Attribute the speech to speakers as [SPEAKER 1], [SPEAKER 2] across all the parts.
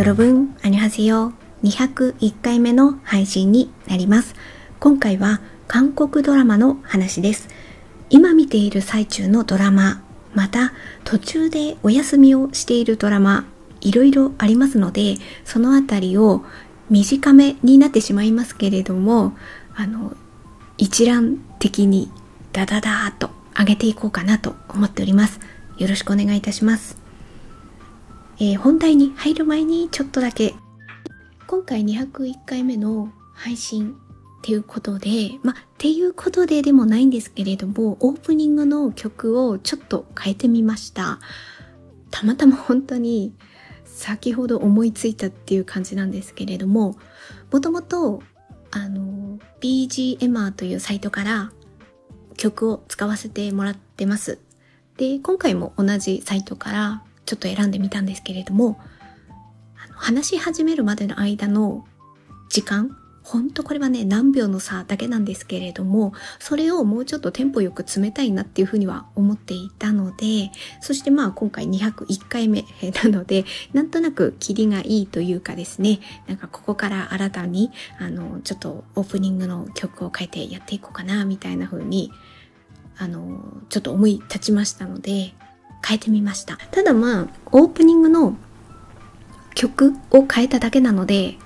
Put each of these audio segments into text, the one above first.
[SPEAKER 1] よろぶん、ありはせ。201回目の配信になります。今回は韓国ドラマの話です。今見ている最中のドラマ、また途中でお休みをしているドラマ、いろいろありますので、そのあたりを短めになってしまいますけれども、あの、一覧的にダダダーと上げていこうかなと思っております。よろしくお願いいたします。えー、本題に入る前にちょっとだけ今回201回目の配信っていうことで、まあっていうことででもないんですけれども、オープニングの曲をちょっと変えてみました。たまたま本当に先ほど思いついたっていう感じなんですけれども、もともと、あの、BGM というサイトから曲を使わせてもらってます。で、今回も同じサイトからちょっと選んでみたんですけれども、話し始めるまでの間の時間、ほんとこれはね、何秒の差だけなんですけれども、それをもうちょっとテンポよく詰めたいなっていうふうには思っていたので、そしてまあ今回201回目なので、なんとなくキリがいいというかですね、なんかここから新たに、あの、ちょっとオープニングの曲を変えてやっていこうかな、みたいな風に、あの、ちょっと思い立ちましたので、変えてみました。ただまあ、オープニングの曲を変えただけなので、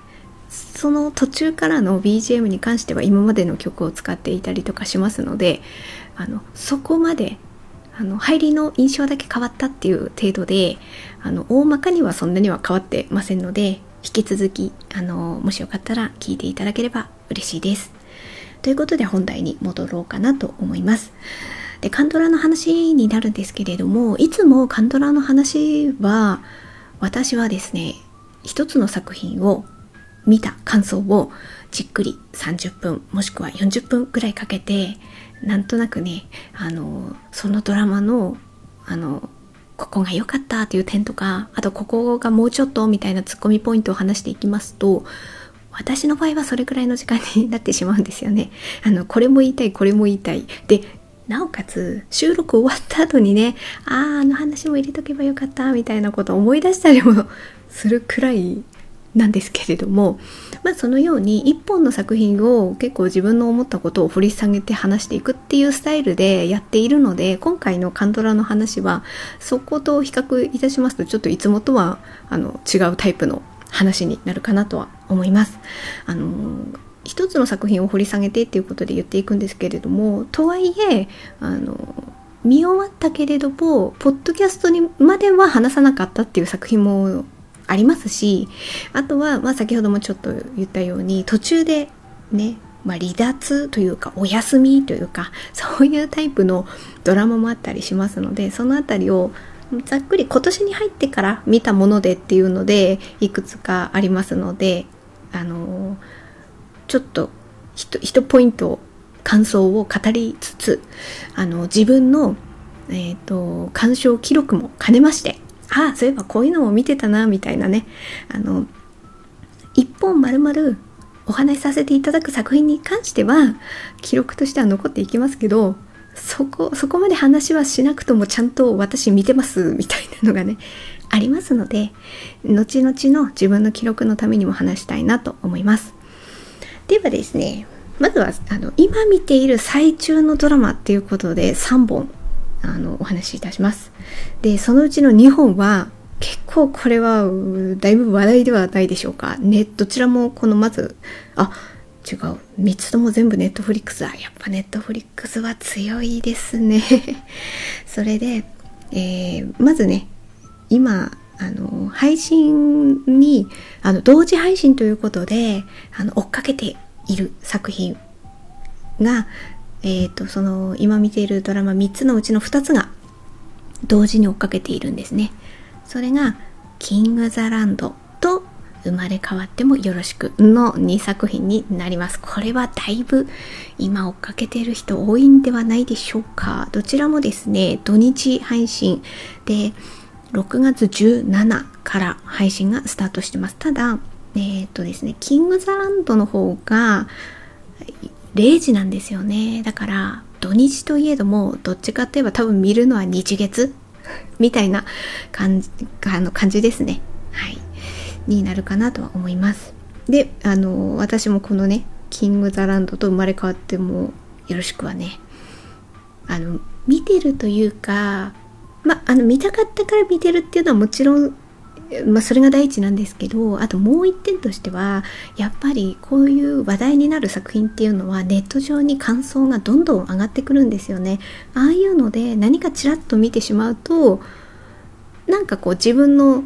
[SPEAKER 1] その途中からの BGM に関しては今までの曲を使っていたりとかしますので、あの、そこまで、あの、入りの印象だけ変わったっていう程度で、あの、大まかにはそんなには変わってませんので、引き続き、あの、もしよかったら聞いていただければ嬉しいです。ということで本題に戻ろうかなと思います。で、カンドラの話になるんですけれども、いつもカンドラの話は、私はですね、一つの作品を見た感想をじっくり30分もしくは40分くらいかけて、なんとなくね、あの、そのドラマの、あの、ここが良かったという点とか、あとここがもうちょっとみたいなツッコミポイントを話していきますと、私の場合はそれくらいの時間になってしまうんですよね。あの、これも言いたい、これも言いたい。で、なおかつ収録終わった後にねあああの話も入れとけばよかったみたいなことを思い出したりもするくらいなんですけれども、まあ、そのように一本の作品を結構自分の思ったことを掘り下げて話していくっていうスタイルでやっているので今回のカンドラの話はそこと比較いたしますとちょっといつもとはあの違うタイプの話になるかなとは思います。あの一つの作品を掘り下げてっていうことで言っていくんですけれどもとはいえあの見終わったけれどもポッドキャストにまでは話さなかったっていう作品もありますしあとは、まあ、先ほどもちょっと言ったように途中でねまあ、離脱というかお休みというかそういうタイプのドラマもあったりしますのでその辺りをざっくり今年に入ってから見たものでっていうのでいくつかありますのであのちょっと一ポイント感想を語りつつあの自分の、えーと、鑑賞記録も兼ねましてああそういえばこういうのも見てたなみたいなねあの一本丸々お話しさせていただく作品に関しては記録としては残っていきますけどそこそこまで話はしなくともちゃんと私見てますみたいなのがねありますので後々の自分の記録のためにも話したいなと思います。ではですね、まずはあの今見ている最中のドラマっていうことで3本あのお話しいたします。で、そのうちの2本は結構これはだいぶ話題ではないでしょうか。ね、どちらもこのまず、あ、違う。3つとも全部ネットフリックスだ。やっぱネットフリックスは強いですね。それで、えー、まずね、今、あの配信にあの同時配信ということであの追っかけている作品が、えーと、その今見ているドラマ3つのうちの2つが同時に追っかけているんですね。それが「キング・ザ・ランド」と「生まれ変わってもよろしく」の2作品になります。これはだいぶ今追っかけている人多いんではないでしょうか。どちらもですね土日配信で6月17から配信がスタートしてます。ただ、えっ、とですね、キングザランドの方が0時なんですよね。だから、土日といえども、どっちかって言えば多分見るのは日月？みたいな感じあの感じですね。はい。になるかなとは思いますであの私もこのねキング・ザ・ランドと生まれ変わってもよろしくはねあの見てるというかまあの見たかったから見てるっていうのはもちろんまあ、それが第一なんですけどあともう一点としてはやっぱりこういう話題になる作品っていうのはネット上に感想がどんどん上がってくるんですよね。ああいうので何かちらっと見てしまうとなんかこう自分の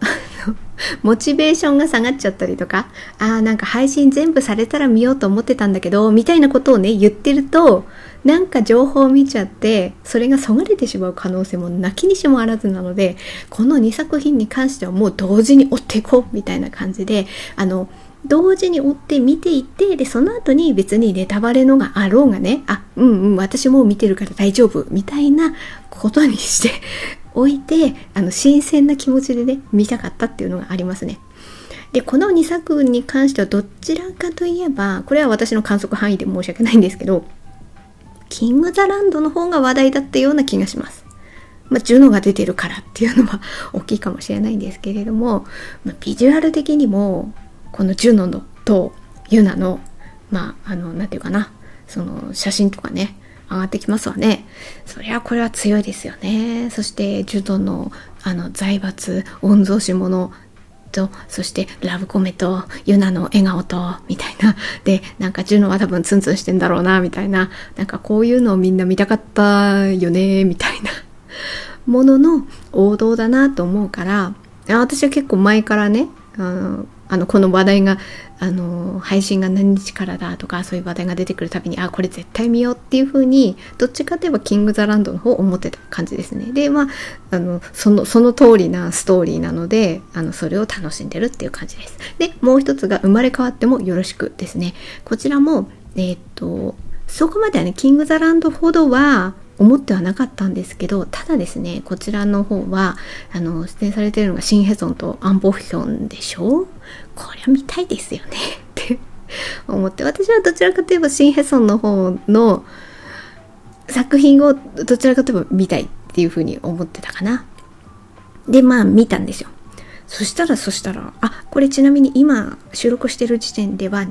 [SPEAKER 1] モチベーションが下がっちゃったりとかあーなんか配信全部されたら見ようと思ってたんだけどみたいなことをね言ってるとなんか情報を見ちゃってそれがそがれてしまう可能性もなきにしもあらずなのでこの2作品に関してはもう同時に追っていこうみたいな感じであの同時に追って見ていってでその後に別にネタバレのがあろうがねあうんうん私もう見てるから大丈夫みたいなことにしておいてあの新鮮な気持ちでね見たかったっていうのがありますね。でこの2作に関してはどちらかといえばこれは私の観測範囲で申し訳ないんですけどキング・ザ・ランドの方が話題だったような気がします。まあ、ジュノが出てるからっていうのは大きいかもしれないんですけれども、まあ、ビジュアル的にもこのジュノのとユナのまああの何て言うかなその写真とかね上がってきますわね。そりゃこれは強いですよね。そしてジュノのあの財閥御曹司者とそしてラブコメとユナの笑顔とみたいなでなんかジュノは多分ツンツンしてんだろうなみたいななんかこういうのをみんな見たかったよねみたいなものの王道だなと思うから私は結構前からねあのこの話題があの配信が何日からだとかそういう話題が出てくるたびにあこれ絶対見ようっていう風にどっちかといえばキング・ザ・ランドの方を思ってた感じですね。でまああのそのその通りなストーリーなのであのそれを楽しんでるっていう感じです。でもう一つが生まれ変わってもよろしくですね。こちらもえー、っとそこまではねキング・ザ・ランドほどは思ってはなかったんですけどただですねこちらの方はあの出演されているのがシン・ヘソンとアン・ボヒョンでしょこりゃ見たいですよね。って思って。私はどちらかといえばシン・ヘソンの方の作品をどちらかといえば見たいっていうふうに思ってたかな。でまあ見たんですよ。そしたらそしたらあこれちなみに今収録してる時点では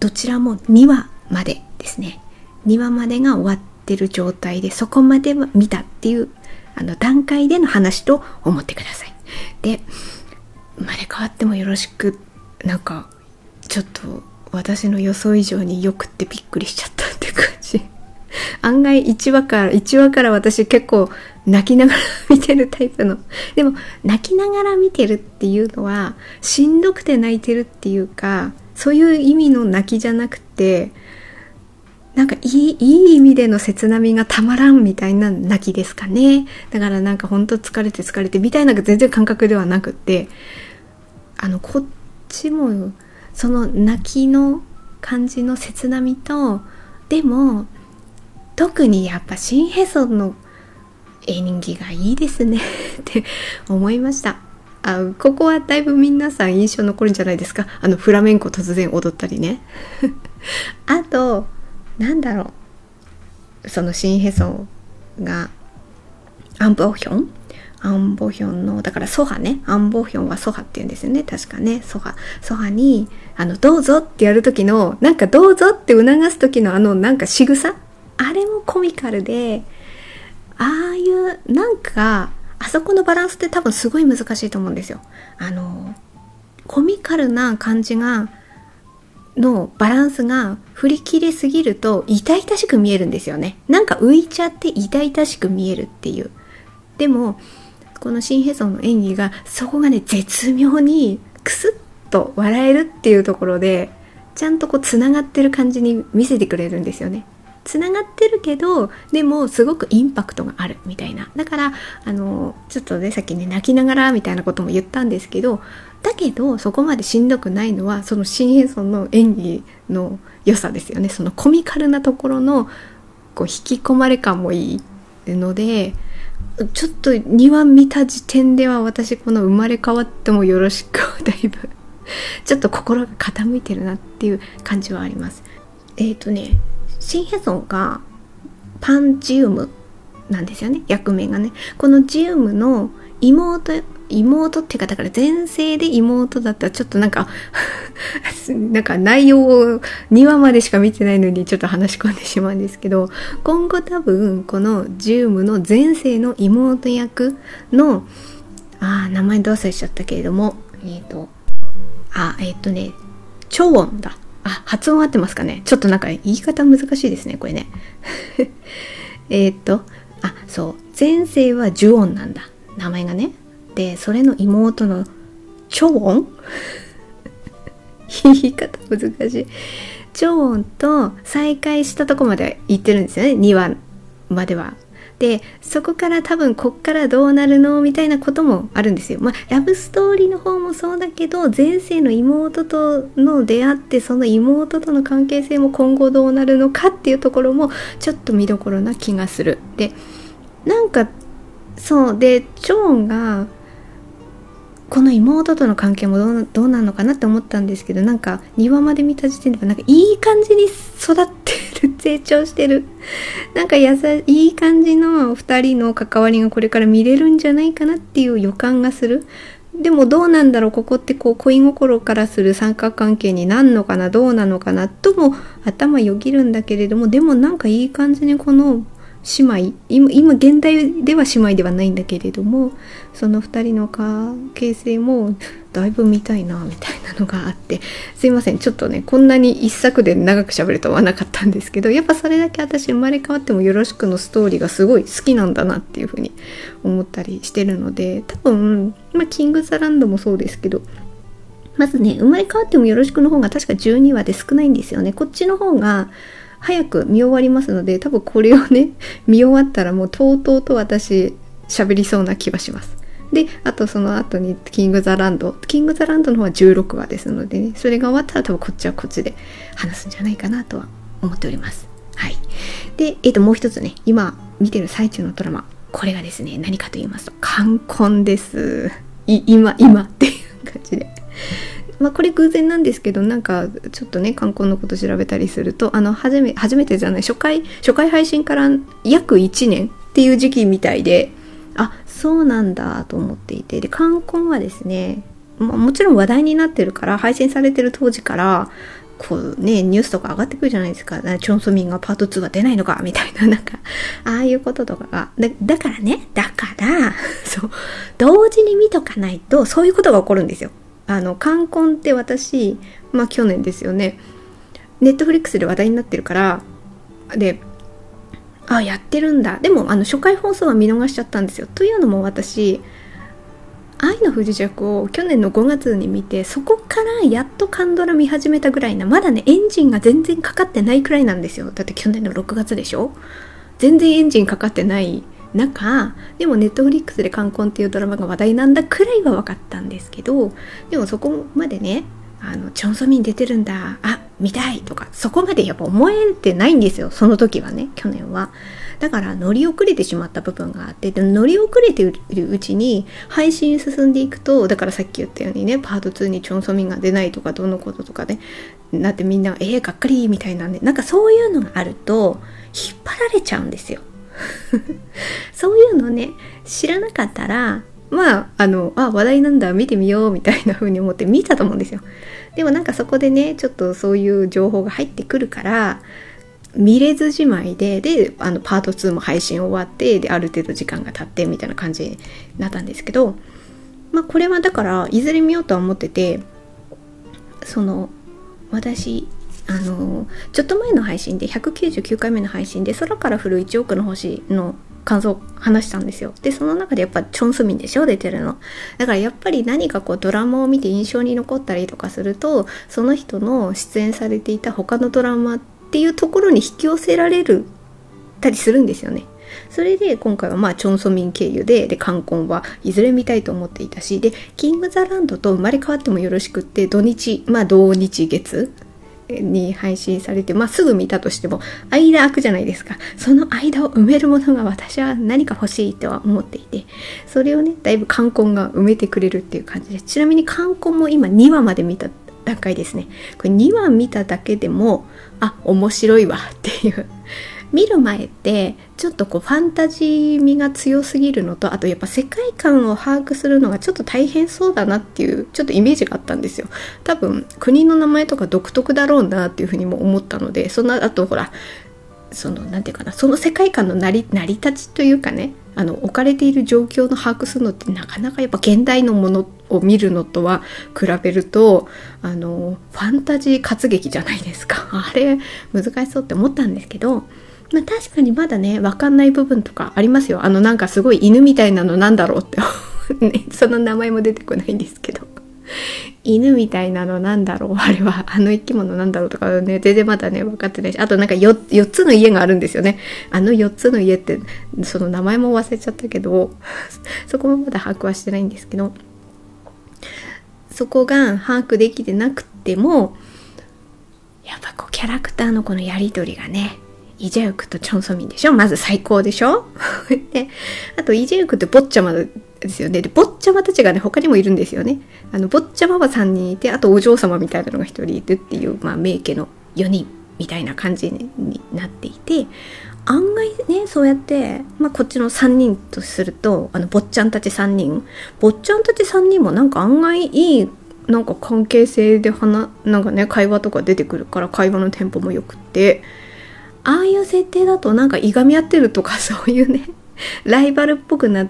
[SPEAKER 1] どちらも2話までですね。2話までが終わってる状態でそこまでは見たっていうあの段階での話と思ってください。で生まれ変わってもよろしくなんかちょっと私の予想以上によくってびっくりしちゃったって感じ。案外1話から1話から私結構泣きながら見てるタイプの。でも泣きながら見てるっていうのはしんどくて泣いてるっていうかそういう意味の泣きじゃなくてなんかいいいい意味での切なみがたまらんみたいな泣きですかね。だからなんかほんと疲れて疲れてみたいな全然感覚ではなくってあのこっちもその泣きの感じの切なみとでも特にやっぱシンヘソンの演技がいいですね。って思いました。あここはだいぶ皆さん印象残るんじゃないですか？あのフラメンコ突然踊ったりね。あとなんだろう。そのシンヘソンがアンプオヒョン？アンボヒョンのだからソハね。アンボヒョンはソハって言うんですよね。確かね。ソハ。ソハにあのどうぞってやる時のなんかどうぞって促す時のあのなんか仕草？あれもコミカルでああいうなんかあそこのバランスって多分すごい難しいと思うんですよ。あのコミカルな感じがのバランスが振り切れすぎると痛々しく見えるんですよね。なんか浮いちゃって痛々しく見えるっていう。でもこのシン・ヘソンの演技がそこがね絶妙にクスッと笑えるっていうところでちゃんとこうつながってる感じに見せてくれるんですよね。つながってるけどでもすごくインパクトがあるみたいなだからあのちょっとねさっきね泣きながらみたいなことも言ったんですけどだけどそこまでしんどくないのはそのシン・ヘソンの演技の良さですよねそのコミカルなところのこう引き込まれ感もいいのでちょっと2話見た時点では私この生まれ変わってもよろしくだいぶ。ちょっと心が傾いてるなっていう感じはあります。えっ、ー、とねシンヘソンがパンジウムなんですよね。役名がね。このジウムの妹妹っていうかだから前世で妹だったらちょっとなんか なんか内容を2話までしか見てないのにちょっと話し込んでしまうんですけど今後多分このジュームの前世の妹役のあ名前どうせしちゃったけれどもえっ、ー、とあえっ、ー、とね超音だ。あ発音合ってますかね？ちょっとなんか言い方難しいですねこれね。えっとあそう。前世はジュオンなんだ。名前がね。でそれの妹のチョウォン？言い方難しいチョウォンと再会したとこまで行ってるんですよね2話まではでそこから多分こっからどうなるのみたいなこともあるんですよ。まあラブストーリーの方もそうだけど前世の妹との出会ってその妹との関係性も今後どうなるのかっていうところもちょっと見どころな気がする。でなんかそうでチョーンがこの妹との関係もどうどうなのかなって思ったんですけどなんか庭まで見た時点でなんかいい感じに育ってる成長してる。なんかやさいい感じの2人の関わりがこれから見れるんじゃないかなっていう予感がする。でもどうなんだろうここってこう恋心からする三角関係になんのかなどうなのかなとも頭よぎるんだけれどもでもなんかいい感じにこの姉妹。今今現代では姉妹ではないんだけれどもその2人の関係性もだいぶ見たいなみたいなのがあって。すいません。ちょっとねこんなに一作で長く喋るとはなかったんですけどやっぱそれだけ私生まれ変わってもよろしくのストーリーがすごい好きなんだなっていうふうに思ったりしてるので多分、まあ、キングザランドもそうですけどまずね生まれ変わってもよろしくの方が確か12話で少ないんですよね。こっちの方が早く見終わりますので多分これをね 見終わったらもうとうとうと私喋りそうな気はします。であとその後にキング・ザ・ランドキング・ザ・ランドの方は16話ですのでねそれが終わったら多分こっちはこっちで話すんじゃないかなとは思っております。はい。でえっ、ー、ともう一つね今見てる最中のドラマ。これがですね何かと言いますと冠婚です。今今っていう感じで。まあ、これ偶然なんですけどなんかちょっとね観光のこと調べたりするとあの初め初めてじゃない初回 初回配信から約1年っていう時期みたいであそうなんだと思っていてで観光はですね、まあ、もちろん話題になってるから配信されてる当時からこうね、ニュースとか上がってくるじゃないですか。チョンソミンがパート2が出ないのかみたいな、なんか、ああいうこととかが。だだからね、だから、そう、同時に見とかないと、そういうことが起こるんですよ。あの冠婚って私まあ去年ですよね。ネットフリックスで話題になってるからであやってるんだ。でもあの初回放送は見逃しちゃったんですよ。というのも私愛の不時着を去年の5月に見てそこからやっとカンドラ見始めたぐらいなまだねエンジンが全然かかってないくらいなんですよ。だって去年の6月でしょ？全然エンジンかかってない中でもネットフリックスで「冠婚」っていうドラマが話題なんだくらいは分かったんですけどでもそこまでねあのチョン・ソミン出てるんだあ見たいとかそこまでやっぱ思えてないんですよその時はね去年は。だから乗り遅れてしまった部分があってで乗り遅れているうちに配信進んでいくとだからさっき言ったようにねパート2にチョン・ソミンが出ないとかどのこととかねなってみんなえー、がっかりみたいなんでなんかそういうのがあると引っ張られちゃうんですよ。そういうのね知らなかったらまああのあ話題なんだ見てみようみたいな風に思って見たと思うんですよ。でもなんかそこでねちょっとそういう情報が入ってくるから見れずじまいでであのパート2も配信終わってである程度時間が経ってみたいな感じになったんですけどまあこれはだからいずれ見ようとは思っててその私あのちょっと前の配信で199回目の配信で空から降る1億の星の感想を話したんですよ。で、その中でやっぱチョン・スミンでしょ出てるの。だからやっぱり何かこうドラマを見て印象に残ったりとかすると、その人の出演されていた他のドラマっていうところに引き寄せられるたりするんですよね。それで今回はまあチョン・ソミン経由で、で、冠婚はいずれ見たいと思っていたし、で、キング・ザ・ランドと生まれ変わってもよろしくって、土日、まあ同日月に配信されて、まあ、すぐ見たとしても間空くじゃないですか。その間を埋めるものが私は何か欲しいとは思っていてそれをねだいぶ冠婚が埋めてくれるっていう感じでちなみに冠婚も今2話まで見た段階ですね。これ2話見ただけでもあ面白いわっていう見る前ってちょっとこうファンタジー味が強すぎるのとあとやっぱ世界観を把握するのがちょっと大変そうだなっていうちょっとイメージがあったんですよ。多分国の名前とか独特だろうなっていうふうにも思ったのでそんなあとほらその何て言うかなその世界観の成り成り立ちというかねあの置かれている状況の把握するのってなかなかやっぱ現代のものを見るのとは比べるとあのファンタジー活劇じゃないですか。あれ難しそうって思ったんですけど、まあ、確かにまだね分かんない部分とかありますよ。あのなんかすごい犬みたいなのなんだろうって。ね、その名前も出てこないんですけど。犬みたいなのなんだろう。あれはあの生き物なんだろうとかね全然まだね分かってないし。あとなんか 4, 4つの家があるんですよね。あの4つの家ってその名前も忘れちゃったけど そこもまだ把握はしてないんですけど。そこが把握できてなくてもやっぱこうキャラクターのこのやり取りがねイジェウクとチョンソミンでしょ？まず最高でしょ？であとイジェウクって坊ちゃまですよね。で坊ちゃまたちがね他にもいるんですよね。あの坊ちゃまは3人いてあとお嬢様みたいなのが1人いるっていう、まあ、名家の4人みたいな感じになっていて案外ねそうやって、まあ、こっちの3人とするとあの坊ちゃんたち3人坊ちゃんたち3人もなんか案外いいなんか関係性で話なんかね会話とか出てくるから会話のテンポもよくってああいう設定だとなんかいがみ合ってるとかそういうね ライバルっぽくなっ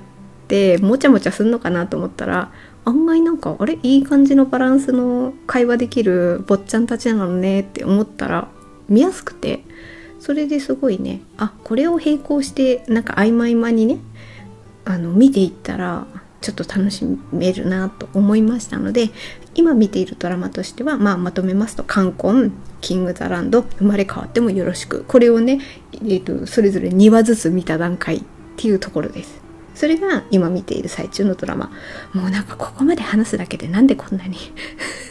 [SPEAKER 1] てもちゃもちゃすんのかなと思ったら案外なんかあれいい感じのバランスの会話できる坊ちゃんたちなのねって思ったら見やすくてそれですごいねあこれを並行してなんか合間合間にねあの見ていったらちょっと楽しめるなと思いましたので今見ているドラマとしては、まあ、まとめますと「冠婚」「キング・ザ・ランド」「生まれ変わってもよろしく」これをね、えーと、それぞれ2話ずつ見た段階っていうところです。それが今見ている最中のドラマもうなんかここまで話すだけでなんでこんなに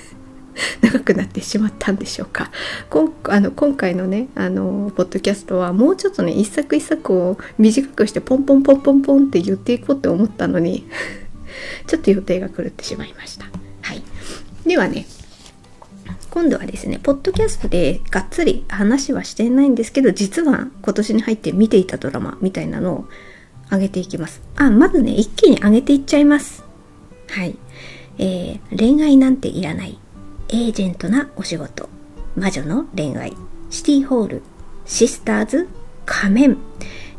[SPEAKER 1] 長くなってしまったんでしょうかこあの今回のねあのポッドキャストはもうちょっとね一作一作を短くしてポンポンポンポンポンって言っていこうって思ったのにちょっと予定が狂ってしまいました。はい、ではね今度はですねポッドキャストでがっつり話はしてないんですけど実は今年に入って見ていたドラマみたいなのを上げていきます。あ、まずね一気に上げていっちゃいます。はい。えー、恋愛なんていらないエージェントなお仕事、魔女の恋愛、シティホール、シスターズ、仮面、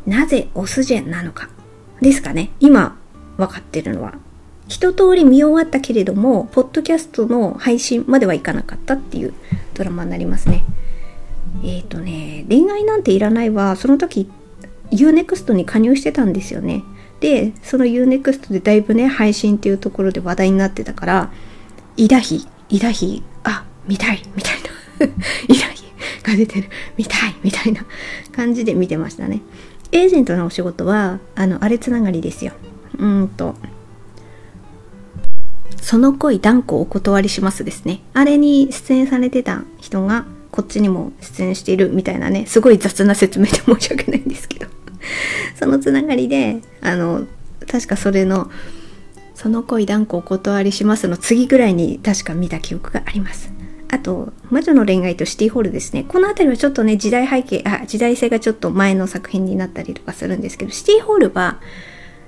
[SPEAKER 1] なぜオスジェンなのか。ですかね。今、分かってるのは。一通り見終わったけれども、ポッドキャストの配信まではいかなかったっていうドラマになりますね。えっ、ー、とね、恋愛なんていらないは、その時、UNEXT に加入してたんですよね。で、その UNEXT でだいぶね、配信っていうところで話題になってたから、イダヒイダヒあ見たいみたいな。イダヒが出てる。見たいみたいな。感じで見てましたね。エージェントのお仕事はあのあれつながりですよ。うんと。その恋断固お断りしますですねあれに出演されてた人がこっちにも出演しているみたいなねすごい雑な説明で申し訳ないんですけど そのつながりであの確かそれのその恋断固お断りしますの次ぐらいに確か見た記憶があります。あと、魔女の恋愛とシティホールですね。この辺りはちょっとね、時代背景、あ、時代性がちょっと前の作品になったりとかするんですけど、シティホールは、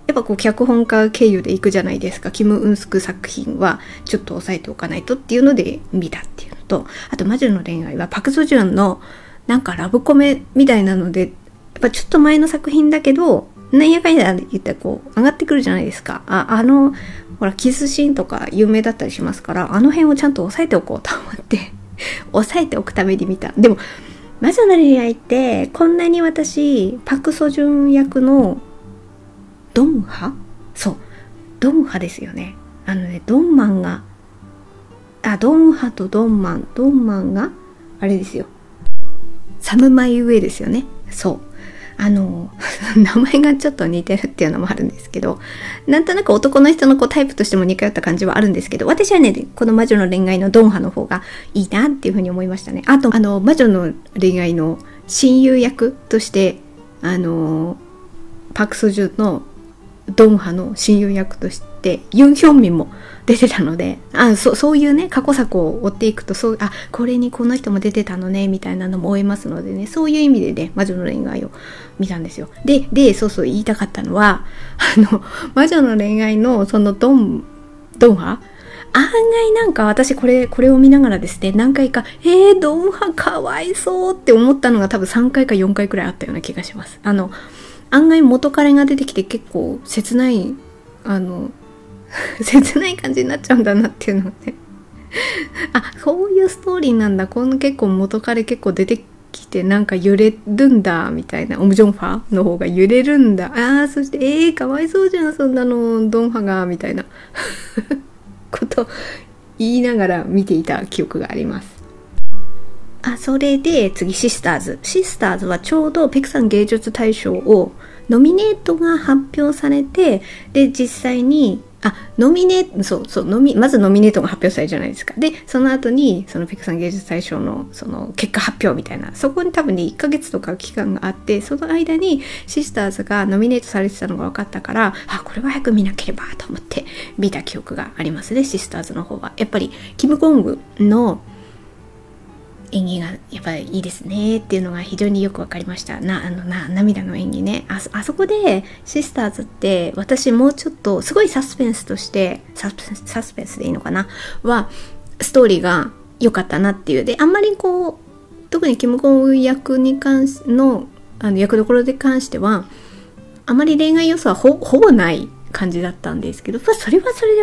[SPEAKER 1] やっぱこう脚本家経由で行くじゃないですか。キム・ウンスク作品はちょっと押さえておかないとっていうので見たっていうのと、あと魔女の恋愛はパク・ソジュンのなんかラブコメみたいなので、やっぱちょっと前の作品だけど、なんやかんや言ったらこう上がってくるじゃないですか。ああの、ほら、キスシーンとか有名だったりしますから、あの辺をちゃんと押さえておこうと思って 押さえておくために見た。でも、魔女の恋愛って、こんなに私、パクソジュン役のドンハ？そう、ドンハですよね。あのね、ドンマンが、あ、ドンハとドンマン、ドンマンが、あれですよ。サムマイウェイですよね。そう。あの 名前がちょっと似てるっていうのもあるんですけどなんとなく男の人のこうタイプとしても似通った感じはあるんですけど私はねこの魔女の恋愛のドンハの方がいいなっていうふうに思いましたねあとあの魔女の恋愛の親友役としてあのパク・ソジュのドンハの親友役としてユン・ヒョンミンも出てたのであそそういうね過去作を追っていくとそうあこれにこの人も出てたのねみたいなのも追えますのでねそういう意味でね魔女の恋愛を見たんですよででそうそう言いたかったのは あの魔女の恋愛のそのドンドンハ？案外なんか私これ、これを見ながらですね、何回か、えー、ドンハかわいそうって思ったのが多分3回か4回くらいあったような気がします。あの、案外元彼が出てきて結構切ない、あの、切ない感じになっちゃうんだなっていうのはね。あそういうストーリーなんだ。この結構元彼結構出てきてなんか揺れるんだみたいな。オムジョンファの方が揺れるんだ。あーそしてえー、かわいそうじゃんそんなの。ドンハがみたいな。こと言いながら見ていた記憶があります。あそれで次シスターズシスターズはちょうどペクサン芸術大賞をノミネートが発表されてで実際にあ、ノミネート、そうそう、ノミ、まずノミネートが発表されるじゃないですか。で、その後に、そのピクサン芸術大賞の、その結果発表みたいな、そこに多分ね、1ヶ月とか期間があって、その間にシスターズがノミネートされてたのが分かったから、あ、これは早く見なければと思って見た記憶がありますね、シスターズの方は。やっぱり、キム・ゴングの、演技がやっぱりいいですねっていうのが非常によく分かりました。なあのな涙の演技ね。ああそこでシスターズって私もうちょっとすごいサスペンスとしてサスペンスでいいのかな？はストーリーが良かったなっていう。であんまりこう特にキム・ゴン役に関しのあの役どころで関してはあまり恋愛要素はほぼない感じだったんですけどまあそれはそれで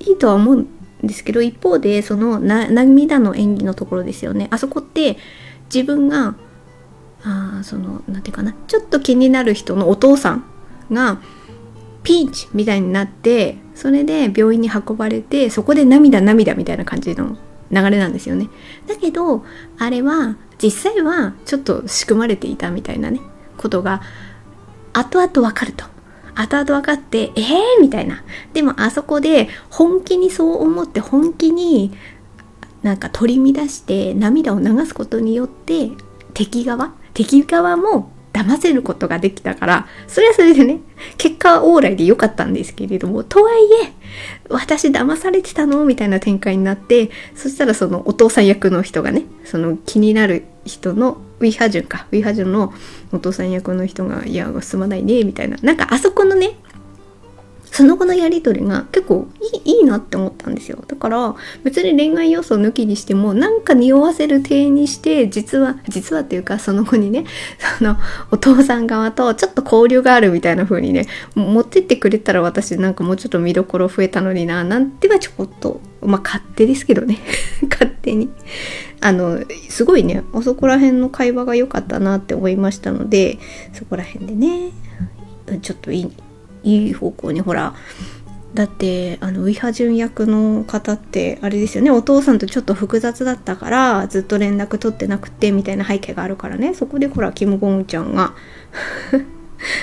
[SPEAKER 1] いいとは思うですけど一方でその涙の演技のところですよね。あそこって自分があその何て言うかなちょっと気になる人のお父さんがピンチみたいになってそれで病院に運ばれてそこで涙涙みたいな感じの流れなんですよね。だけどあれは実際はちょっと仕組まれていたみたいなねことが後々わかると。後々分かって、えー？みたいな。でもあそこで本気にそう思って本気になんか取り乱して涙を流すことによって敵側敵側も騙せることができたから、それはそれでね、結果は往来で良かったんですけれども、とはいえ、私騙されてたの？みたいな展開になって、そしたらそのお父さん役の人がね、その気になる人のウィハジュンか、ウィハジュンのお父さん役の人が、いや、すまないね、みたいな。なんかあそこのね、その後のやり取りが結構いいいいなって思ったんですよ。だから別に恋愛要素を抜きにしてもなんか匂わせる体にして実は、実はっていうかその後にね、そのお父さん側とちょっと交流があるみたいな風にね、持ってってくれたら私なんかもうちょっと見どころ増えたのにな、なんてはちょこっと、まあ勝手ですけどね。勝手に。あの、すごいね、あそこら辺の会話が良かったなって思いましたので、そこら辺でね、ちょっといいいい方向にほらだってあのウィハジュン役の方ってあれですよね。お父さんとちょっと複雑だったからずっと連絡取ってなくてみたいな背景があるからね。そこでほらキム・ゴンちゃんが。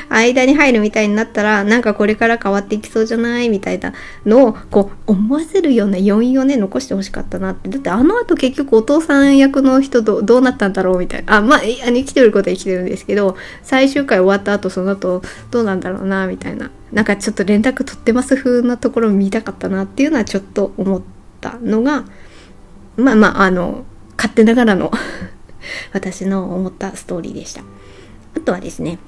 [SPEAKER 1] 間に入るみたいになったらなんかこれから変わっていきそうじゃないみたいなのをこう思わせるような余韻をね残してほしかったなって。だってあの後結局お父さん役の人どどうなったんだろうみたいな。あまあ生きてることは生きてるんですけど最終回終わった後その後どうなんだろうなみたいな。なんかちょっと連絡取ってます風なところを見たかったなっていうのはちょっと思ったのがまあまああの勝手ながらの 私の思ったストーリーでした。あとはですね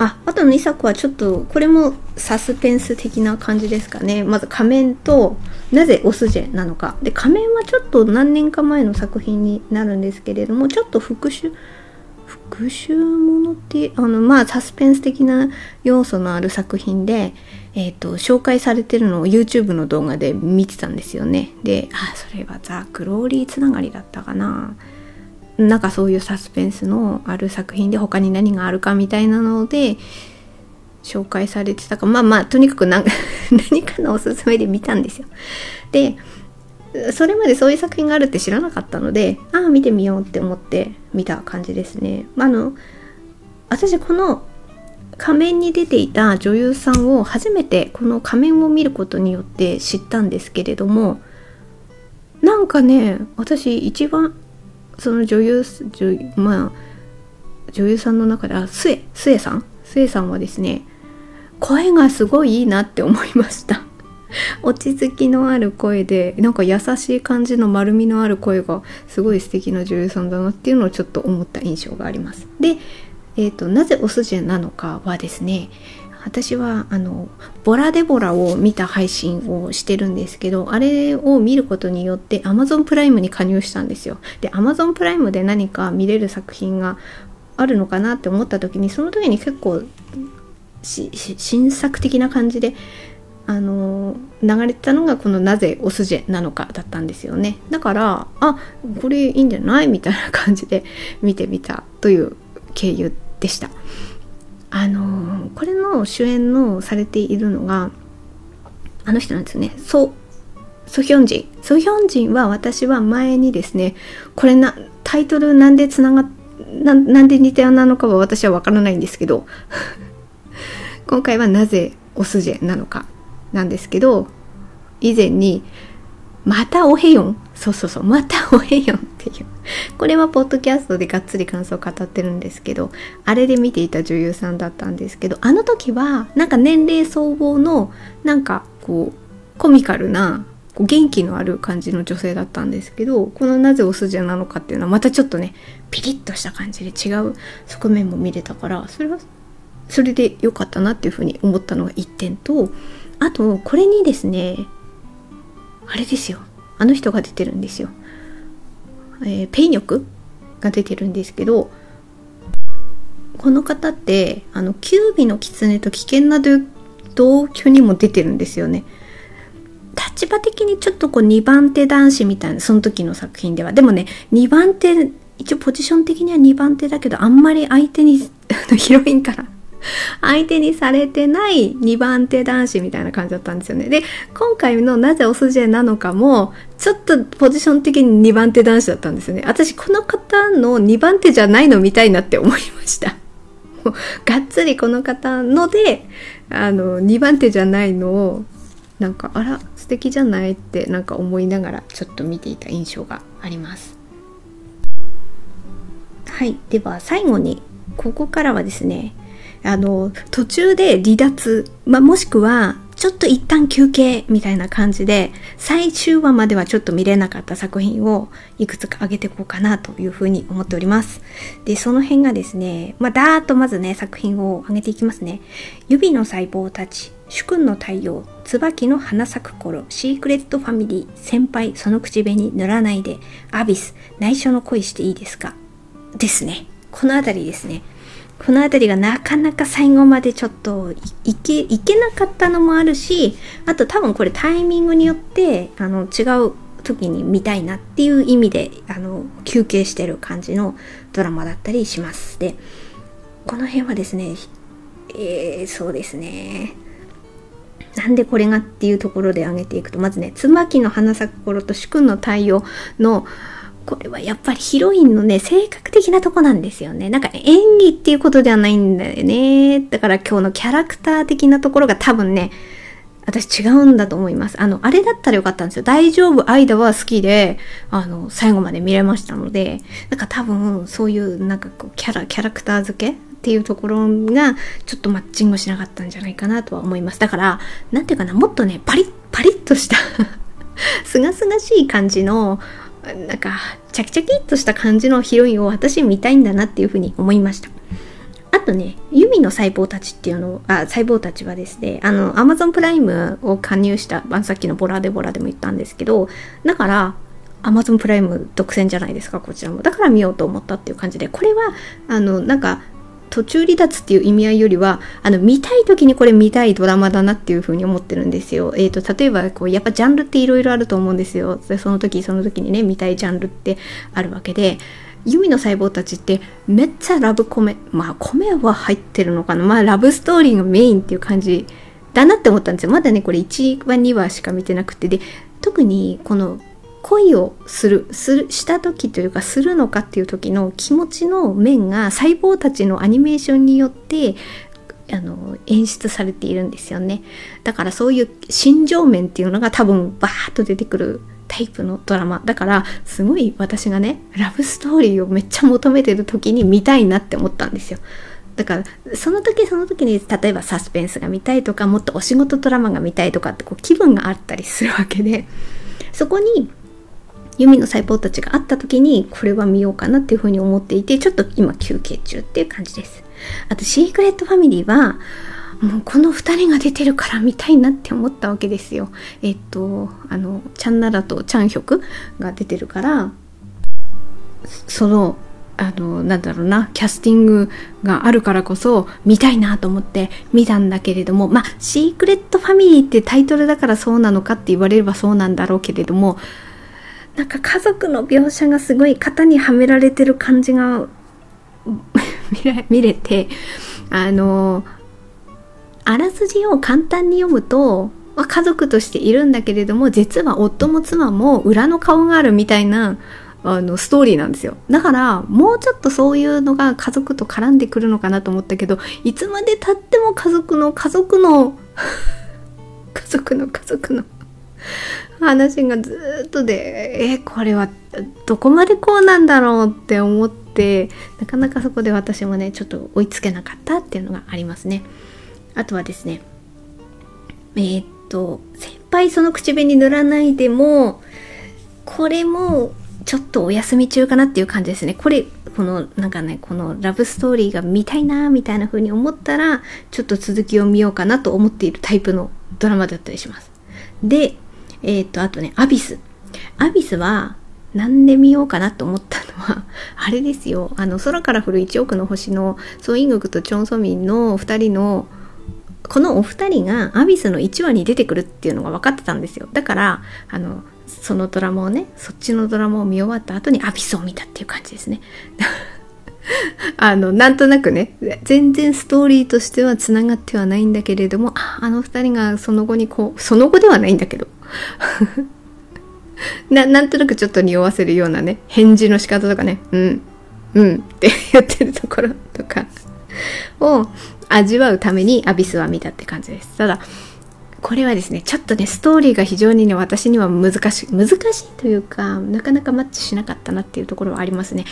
[SPEAKER 1] あ、あとの2作はちょっと、これもサスペンス的な感じですかね。まず仮面と、なぜオスジェなのか。で、仮面はちょっと何年か前の作品になるんですけれども、ちょっと復讐、復讐ものって、あの、まあ、サスペンス的な要素のある作品で、えっ、ー、と、紹介されてるのを YouTube の動画で見てたんですよね。で、あ、それはザ・グローリーつながりだったかな。なんかそういうサスペンスのある作品で他に何があるかみたいなので紹介されてたかまあまあとにかく何 何かのおすすめで見たんですよ。でそれまでそういう作品があるって知らなかったのでああ見てみようって思って見た感じですね。あの私この仮面に出ていた女優さんを初めてこの仮面を見ることによって知ったんですけれどもなんかね私一番その女優女まあ女優さんの中であスエスエさん？スエさんはですね声がすごいいいなって思いました。落ち着きのある声でなんか優しい感じの丸みのある声がすごい素敵な女優さんだなっていうのをちょっと思った印象があります。で、えーと、なぜオスジェなのかはですね私はあのボラデボラを見た配信をしてるんですけどあれを見ることによって Amazon プライムに加入したんですよ。で Amazon プライムで何か見れる作品があるのかなって思った時にその時に結構新作的な感じであの流れてたのがこのなぜオスジェなのかだったんですよね。だからあこれいいんじゃない？みたいな感じで見てみたという経由でした。あのこれの主演のされているのがあの人なんですよね。ソソヒョンジ。ンソヒョンジンは私は前にですねこれなタイトルなんでつながななんで似たようなのかは私はわからないんですけど 今回はなぜオスジェなのかなんですけど以前にまたおへよん。そうそうそうまたおへよんっていう。これはポッドキャストでがっつり感想を語ってるんですけどあれで見ていた女優さんだったんですけどあの時はなんか年齢相応のなんかこうコミカルなこう元気のある感じの女性だったんですけどこのなぜオスジェなのかっていうのはまたちょっとねピリッとした感じで違う側面も見れたからそれはそれで良かったなっていうふうに思ったのが1点とあとこれにですねあれですよ。あの人が出てるんですよ、えー、ペイニョクが出てるんですけどこの方ってあのキュービの狐と危険な同居にも出てるんですよね。立場的にちょっとこう2番手男子みたいなその時の作品では。でもね2番手一応ポジション的には2番手だけどあんまり相手に ヒロインから 相手にされてない2番手男子みたいな感じだったんですよね。で、今回のなぜオスジェなのかも、ちょっとポジション的に2番手男子だったんですよね。私、この方の2番手じゃないの見たいなって思いました。もうがっつりこの方ので、あの、2番手じゃないのを、なんか、あら、素敵じゃないってなんか思いながらちょっと見ていた印象があります。はい。では、最後に、ここからはですね、あの途中で離脱、まあ、もしくはちょっと一旦休憩みたいな感じで最終話まではちょっと見れなかった作品をいくつか上げていこうかなというふうに思っております。でその辺がですねまあだーっとまずね作品を上げていきますね。指の細胞たち主君の太陽椿の花咲く頃シークレットファミリー先輩その口紅塗らないでアビス内緒の恋していいですか？ですね。この辺りですね。この辺りがなかなか最後までちょっといけいけなかったのもあるしあと多分これタイミングによってあの違う時に見たいなっていう意味であの休憩してる感じのドラマだったりします。でこの辺はですねえー、そうですねなんでこれがっていうところで挙げていくとまずね椿の花咲く頃と主君の太陽のこれはやっぱりヒロインのね、性格的なとこなんですよね。なんか演技っていうことではないんだよね。だから今日のキャラクター的なところが多分ね、私違うんだと思います。あの、あれだったらよかったんですよ。大丈夫、間は好きで、あの、最後まで見れましたので、なんか多分そういうなんかこう、キャラ、キャラクター付けっていうところがちょっとマッチングしなかったんじゃないかなとは思います。だから、なんていうかな、もっとね、パリッ、パリッとした すがすがしい感じの、なんか、チャキチャキっとした感じのヒロインを私見たいんだなっていうふうに思いました。あとね、ユミの細胞たちっていうのあ、細胞たちはですね、あの、アマゾンプライムを加入した、さっきのボラデボラでも言ったんですけど、だから、アマゾンプライム独占じゃないですか、こちらも。だから見ようと思ったっていう感じで、これは、あの、なんか、途中離脱っていう意味合いよりはあの見たい時にこれ見たいドラマだなっていう風に思ってるんですよ。えーと、例えばこうやっぱジャンルっていろいろあると思うんですよ。その時その時にね見たいジャンルってあるわけで。弓の細胞たちってめっちゃラブコメまあコメは入ってるのかなまあラブストーリーがメインっていう感じだなって思ったんですよまだねこれ1話2話しか見てなくてで特にこの恋をするするした時というかするのかっていう時の気持ちの面が細胞たちのアニメーションによってあの演出されているんですよね。だからそういう心情面っていうのが多分バーッと出てくるタイプのドラマ。だからすごい私がねラブストーリーをめっちゃ求めてる時に見たいなって思ったんですよ。だからその時その時に例えばサスペンスが見たいとかもっとお仕事ドラマが見たいとかってこう気分があったりするわけでそこにユミの細胞たちがあった時にこれは見ようかなっていうふうに思っていてちょっと今休憩中っていう感じです。あとシークレットファミリーはもうこの2人が出てるから見たいなって思ったわけですよ。えっとあのチャンナラとチャンヒョクが出てるからそのあのなんだろうなキャスティングがあるからこそ見たいなと思って見たんだけれどもまあシークレットファミリーってタイトルだからそうなのかって言われればそうなんだろうけれどもなんか家族の描写がすごい型にはめられてる感じが 見れてあのあらすじを簡単に読むと、ま、家族としているんだけれども実は夫も妻も裏の顔があるみたいなあのストーリーなんですよ。だからもうちょっとそういうのが家族と絡んでくるのかなと思ったけどいつまでたっても家族の家族の 家族の家族の話がずっとでえ、これはどこまでこうなんだろうって思ってなかなかそこで私もねちょっと追いつけなかったっていうのがありますねあとはですねえー、っと先輩その口紅塗らないでもこれもちょっとお休み中かなっていう感じですね。これ、このなんかね、このラブストーリーが見たいなみたいな風に思ったら、ちょっと続きを見ようかなと思っているタイプのドラマだったりします。で、えっ、と、あとね、アビス。アビスは、なんで見ようかなと思ったのは、あれですよ。あの、空から降る1億の星の、ソイングクとチョンソミンの2人の、このお二人がアビスの1話に出てくるっていうのが分かってたんですよ。だから、あの、そのドラマをねそっちのドラマを見終わった後にアビスを見たっていう感じですね あのなんとなくね全然ストーリーとしてはつながってはないんだけれどもああの二人がその後にこうその後ではないんだけど ななんとなくちょっと匂わせるようなね返事の仕方とかね。うん。うん。って言ってるところとか。を味わうためにアビスは見たって感じです。ただこれはですねちょっとねストーリーが非常にね私には難しい難しいというかなかなかマッチしなかったなっていうところはありますね。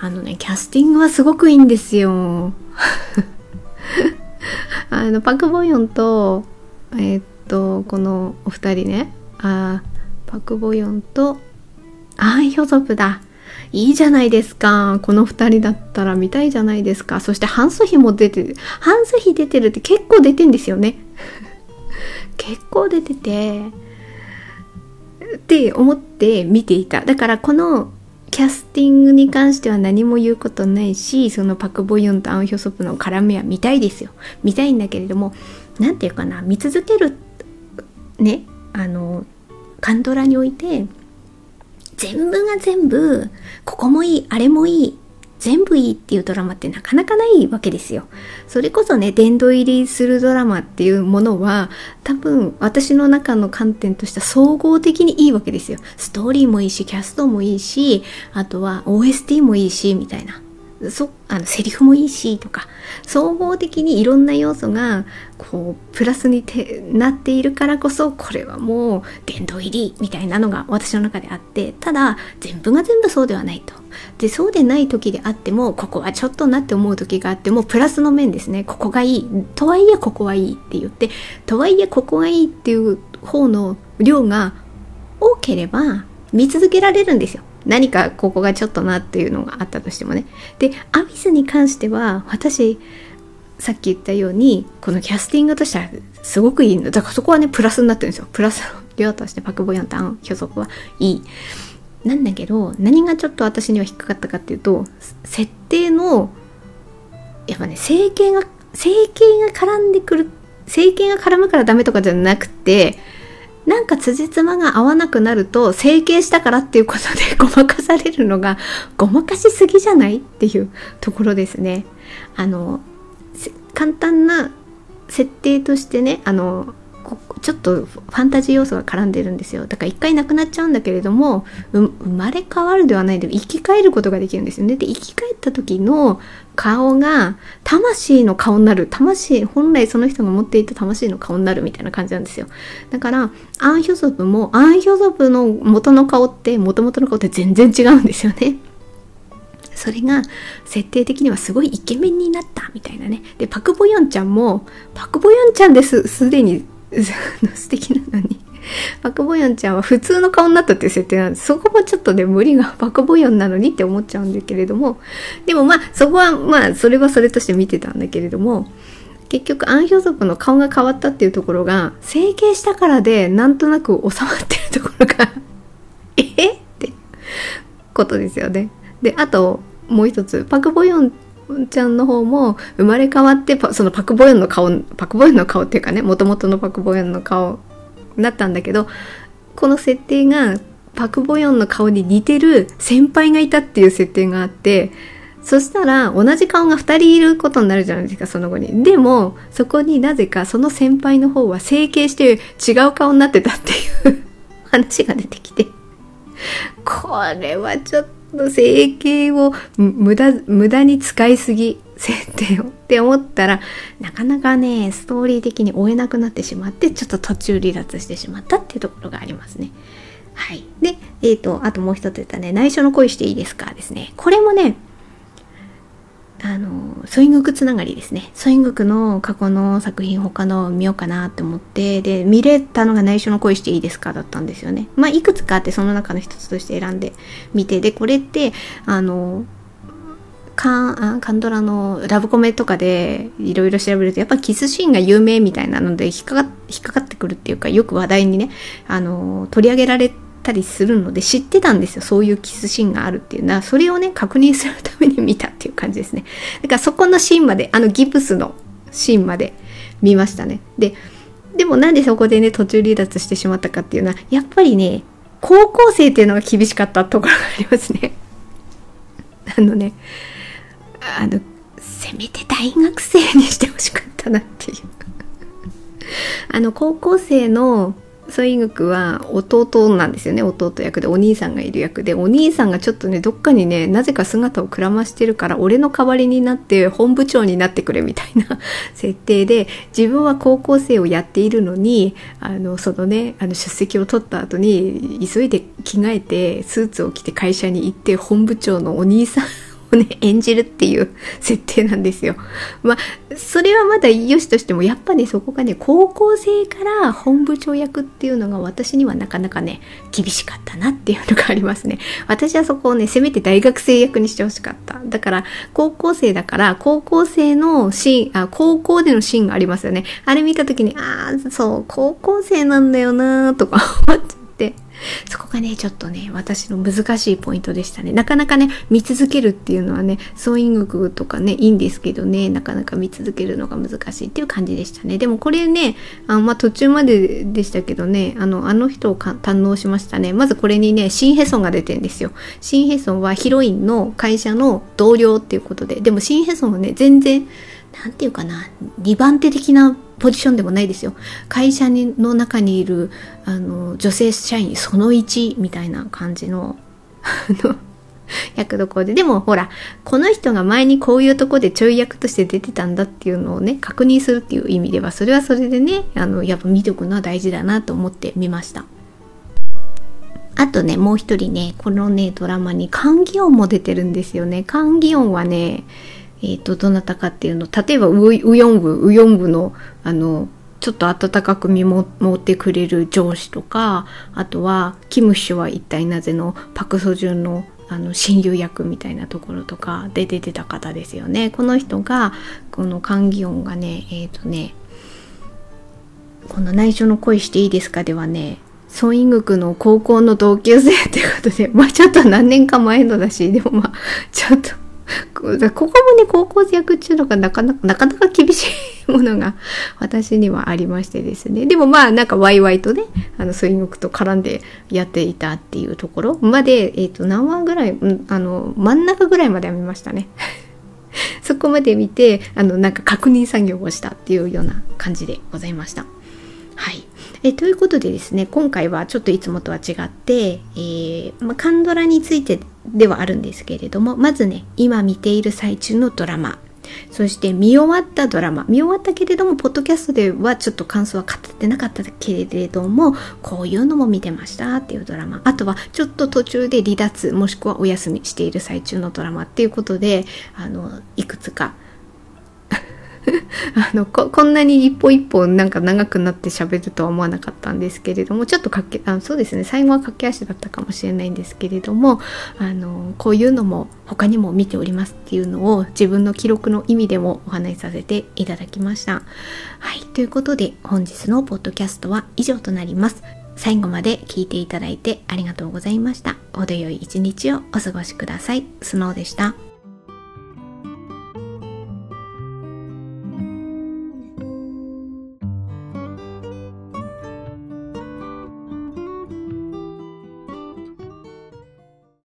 [SPEAKER 1] あのねキャスティングはすごくいいんですよ。あのパク・ボヨンとえー、っとこのお二人ねあパク・ボヨンとアン・ヒョゾプだいいじゃないですか。この二人だったら見たいじゃないですか。そしてハンスヒも出てる。ハンスヒ出てるって結構出てんですよね。結構出ててって思って見ていただからこのキャスティングに関しては何も言うことないしそのパク・ボヨンとアン・ヒョソプの絡みは見たいですよ見たいんだけれども何て言うかな見続けるねあのカンドラにおいて全部が全部ここもいいあれもいい全部いいっていうドラマってなかなかないわけですよ。それこそね、殿堂入りするドラマっていうものは、多分私の中の観点としては総合的にいいわけですよ。ストーリーもいいし、キャストもいいし、あとは OST もいいし、みたいな。そあのセリフもいいしとか総合的にいろんな要素がこうプラスにてなっているからこそこれはもう殿堂入りみたいなのが私の中であってただ全部が全部そうではないと。でそうでない時であってもここはちょっとなって思う時があってもプラスの面ですね。ここがいい。とはいえここはいいって言ってとはいえここがいいっていう方の量が多ければ見続けられるんですよ。何かここがちょっとなっていうのがあったとしてもね。でアビスに関しては私さっき言ったようにこのキャスティングとしてはすごくいいんだだからそこはねプラスになってるんですよ。プラスの量としてパク・ボヨンタン所属はいい。なんだけど何がちょっと私には引っかかったかっていうと設定のやっぱね整形が整形が絡んでくる整形が絡むからダメとかじゃなくてなんか辻褄が合わなくなると整形したからっていうことで ごまかされるのがごまかしすぎじゃないっていうところですね。あの簡単な設定としてねあのちょっとファンタジー要素が絡んでるんですよ。だから一回なくなっちゃうんだけれども生まれ変わるではないで生き返ることができるんですよね。で生き返った時の顔が魂の顔になる。魂本来その人が持っていた魂の顔になるみたいな感じなんですよ。だからアン・ヒョソプもアン・ヒョソプの元の顔って元々の顔って全然違うんですよね。それが設定的にはすごいイケメンになったみたいなね。でパク・ボヨンちゃんもパク・ボヨンちゃんです。すでに 素敵なのに。パク・ボヨンちゃんは普通の顔になったっていう設定なんですそこもちょっとね無理がパク・ボヨンなのにって思っちゃうんだけれども。でもまあそこはまあそれはそれとして見てたんだけれども結局アンヒョ族の顔が変わったっていうところが整形したからでなんとなく収まってるところが え？ってことですよね。であともう一つ。パク・ボヨンちゃんの方も生まれ変わってそのパク・ボヨンの顔パク・ボヨンの顔っていうかねもともとのパク・ボヨンの顔だったんだけどこの設定がパク・ボヨンの顔に似てる先輩がいたっていう設定があってそしたら同じ顔が2人いることになるじゃないですかその後に。でもそこになぜかその先輩の方は整形して違う顔になってたっていう話が出てきて。これはちょっと整形を無駄無駄に使いすぎ設定を って思ったらなかなかねストーリー的に追えなくなってしまってちょっと途中離脱してしまったっていうところがありますね。はい。で、えっ、ー、と、あともう一つ言ったね、内緒の恋していいですかですね。これもね、あのソイングクつながりですね。ソイングクの過去の作品他の見ようかなって思ってで見れたのが内緒の恋していいですかだったんですよね。まあいくつかあってその中の一つとして選んでみてでこれってあのカンカンドラのラブコメとかでいろいろ調べるとやっぱキスシーンが有名みたいなので引っかか引っかかってくるっていうかよく話題にねあの取り上げられてたりするので知ってたんですよ。そういうキスシーンがあるっていう。のはそれをね確認するために見たっていう感じですね。だからそこのシーンまであのギプスのシーンまで見ましたね。ででもなんでそこでね途中離脱してしまったかっていうのはやっぱりね高校生っていうのが厳しかったところがありますね。あのねあのせめて大学生にしてほしかったなっていう。あの高校生のソイグクは弟なんですよね。弟役でお兄さんがいる役で。お兄さんがちょっとねどっかにねなぜか姿をくらましてるから俺の代わりになって本部長になってくれみたいな設定で自分は高校生をやっているのにあのそのねあの出席を取った後に急いで着替えてスーツを着て会社に行って本部長のお兄さんをね、演じるっていう設定なんですよ。まあ、それはまだ良しとしても、やっぱりそこがね、高校生から本部長役っていうのが私にはなかなかね、厳しかったなっていうのがありますね。私はそこをね、せめて大学生役にしてほしかった。だから、高校生だから、高校生のシーン、あ、高校でのシーンがありますよね。あれ見た時に、ああ、そう、高校生なんだよなとか思っちゃって。そこがね、ちょっとね、私の難しいポイントでしたね。なかなかね、見続けるっていうのはね、ソーイングとかね、いいんですけどね、なかなか見続けるのが難しいっていう感じでしたね。でもこれね、あまあ途中まででしたけどね、あの、あの人を堪能しましたね。まずこれにね、シンヘソンが出てんですよ。シンヘソンはヒロインの会社の同僚っていうことで、でもシンヘソンはね、全然、なんていうかな、2番手的なポジションでもないですよ。会社にの中にいるあの女性社員その1みたいな感じの役どころで。でもほら、この人が前にこういうとこでちょい役として出てたんだっていうのをね、確認するっていう意味では、それはそれでね、あの、やっぱ見ておくのは大事だなと思って見ました。あとね、もう一人ね、このね、ドラマにカンギオンも出てるんですよね。カンギオンはね、えっ、ー、と、どなたかっていうの、例えばウ、ウヨンブ、ウヨンブの、あの、ちょっと温かく見守ってくれる上司とか、あとは、キム氏は一体なぜのパクソジュンのあの親友役みたいなところとかで出てた方ですよね。この人が、このカンギヨンがね、えっ、ー、とね、この内緒の恋していいですかではね、ソイングクの高校の同級生っていうことで、まあちょっと何年か前のだし、でもまあちょっと ここもね、高校生役っていうのがなかなか、なかなか厳しいものが私にはありましてですね。でもまあなんかワイワイとね、あの、スイングと絡んでやっていたっていうところまで、えっ、ー、と、何話ぐらい、あの、真ん中ぐらいまでは見ましたね。そこまで見て、あの、なんか確認作業をしたっていうような感じでございました。はい。えということでですね、今回はちょっといつもとは違って、えー、まあ、カンドラについてではあるんですけれども、まずね、今見ている最中のドラマ、そして見終わったドラマ。見終わったけれどもポッドキャストではちょっと感想は語ってなかったけれどもこういうのも見てましたっていうドラマ。あとはちょっと途中で離脱もしくはお休みしている最中のドラマっていうことであのいくつか あのここんなに一歩一歩なんか長くなって喋るとは思わなかったんですけれどもちょっとかけあそうですね最後は駆け足だったかもしれないんですけれどもあのこういうのも他にも見ておりますっていうのを自分の記録の意味でもお話しさせていただきました。はいということで本日のポッドキャストは以上となります。最後まで聞いていただいてありがとうございました。程よい一日をお過ごしください。スノーでした。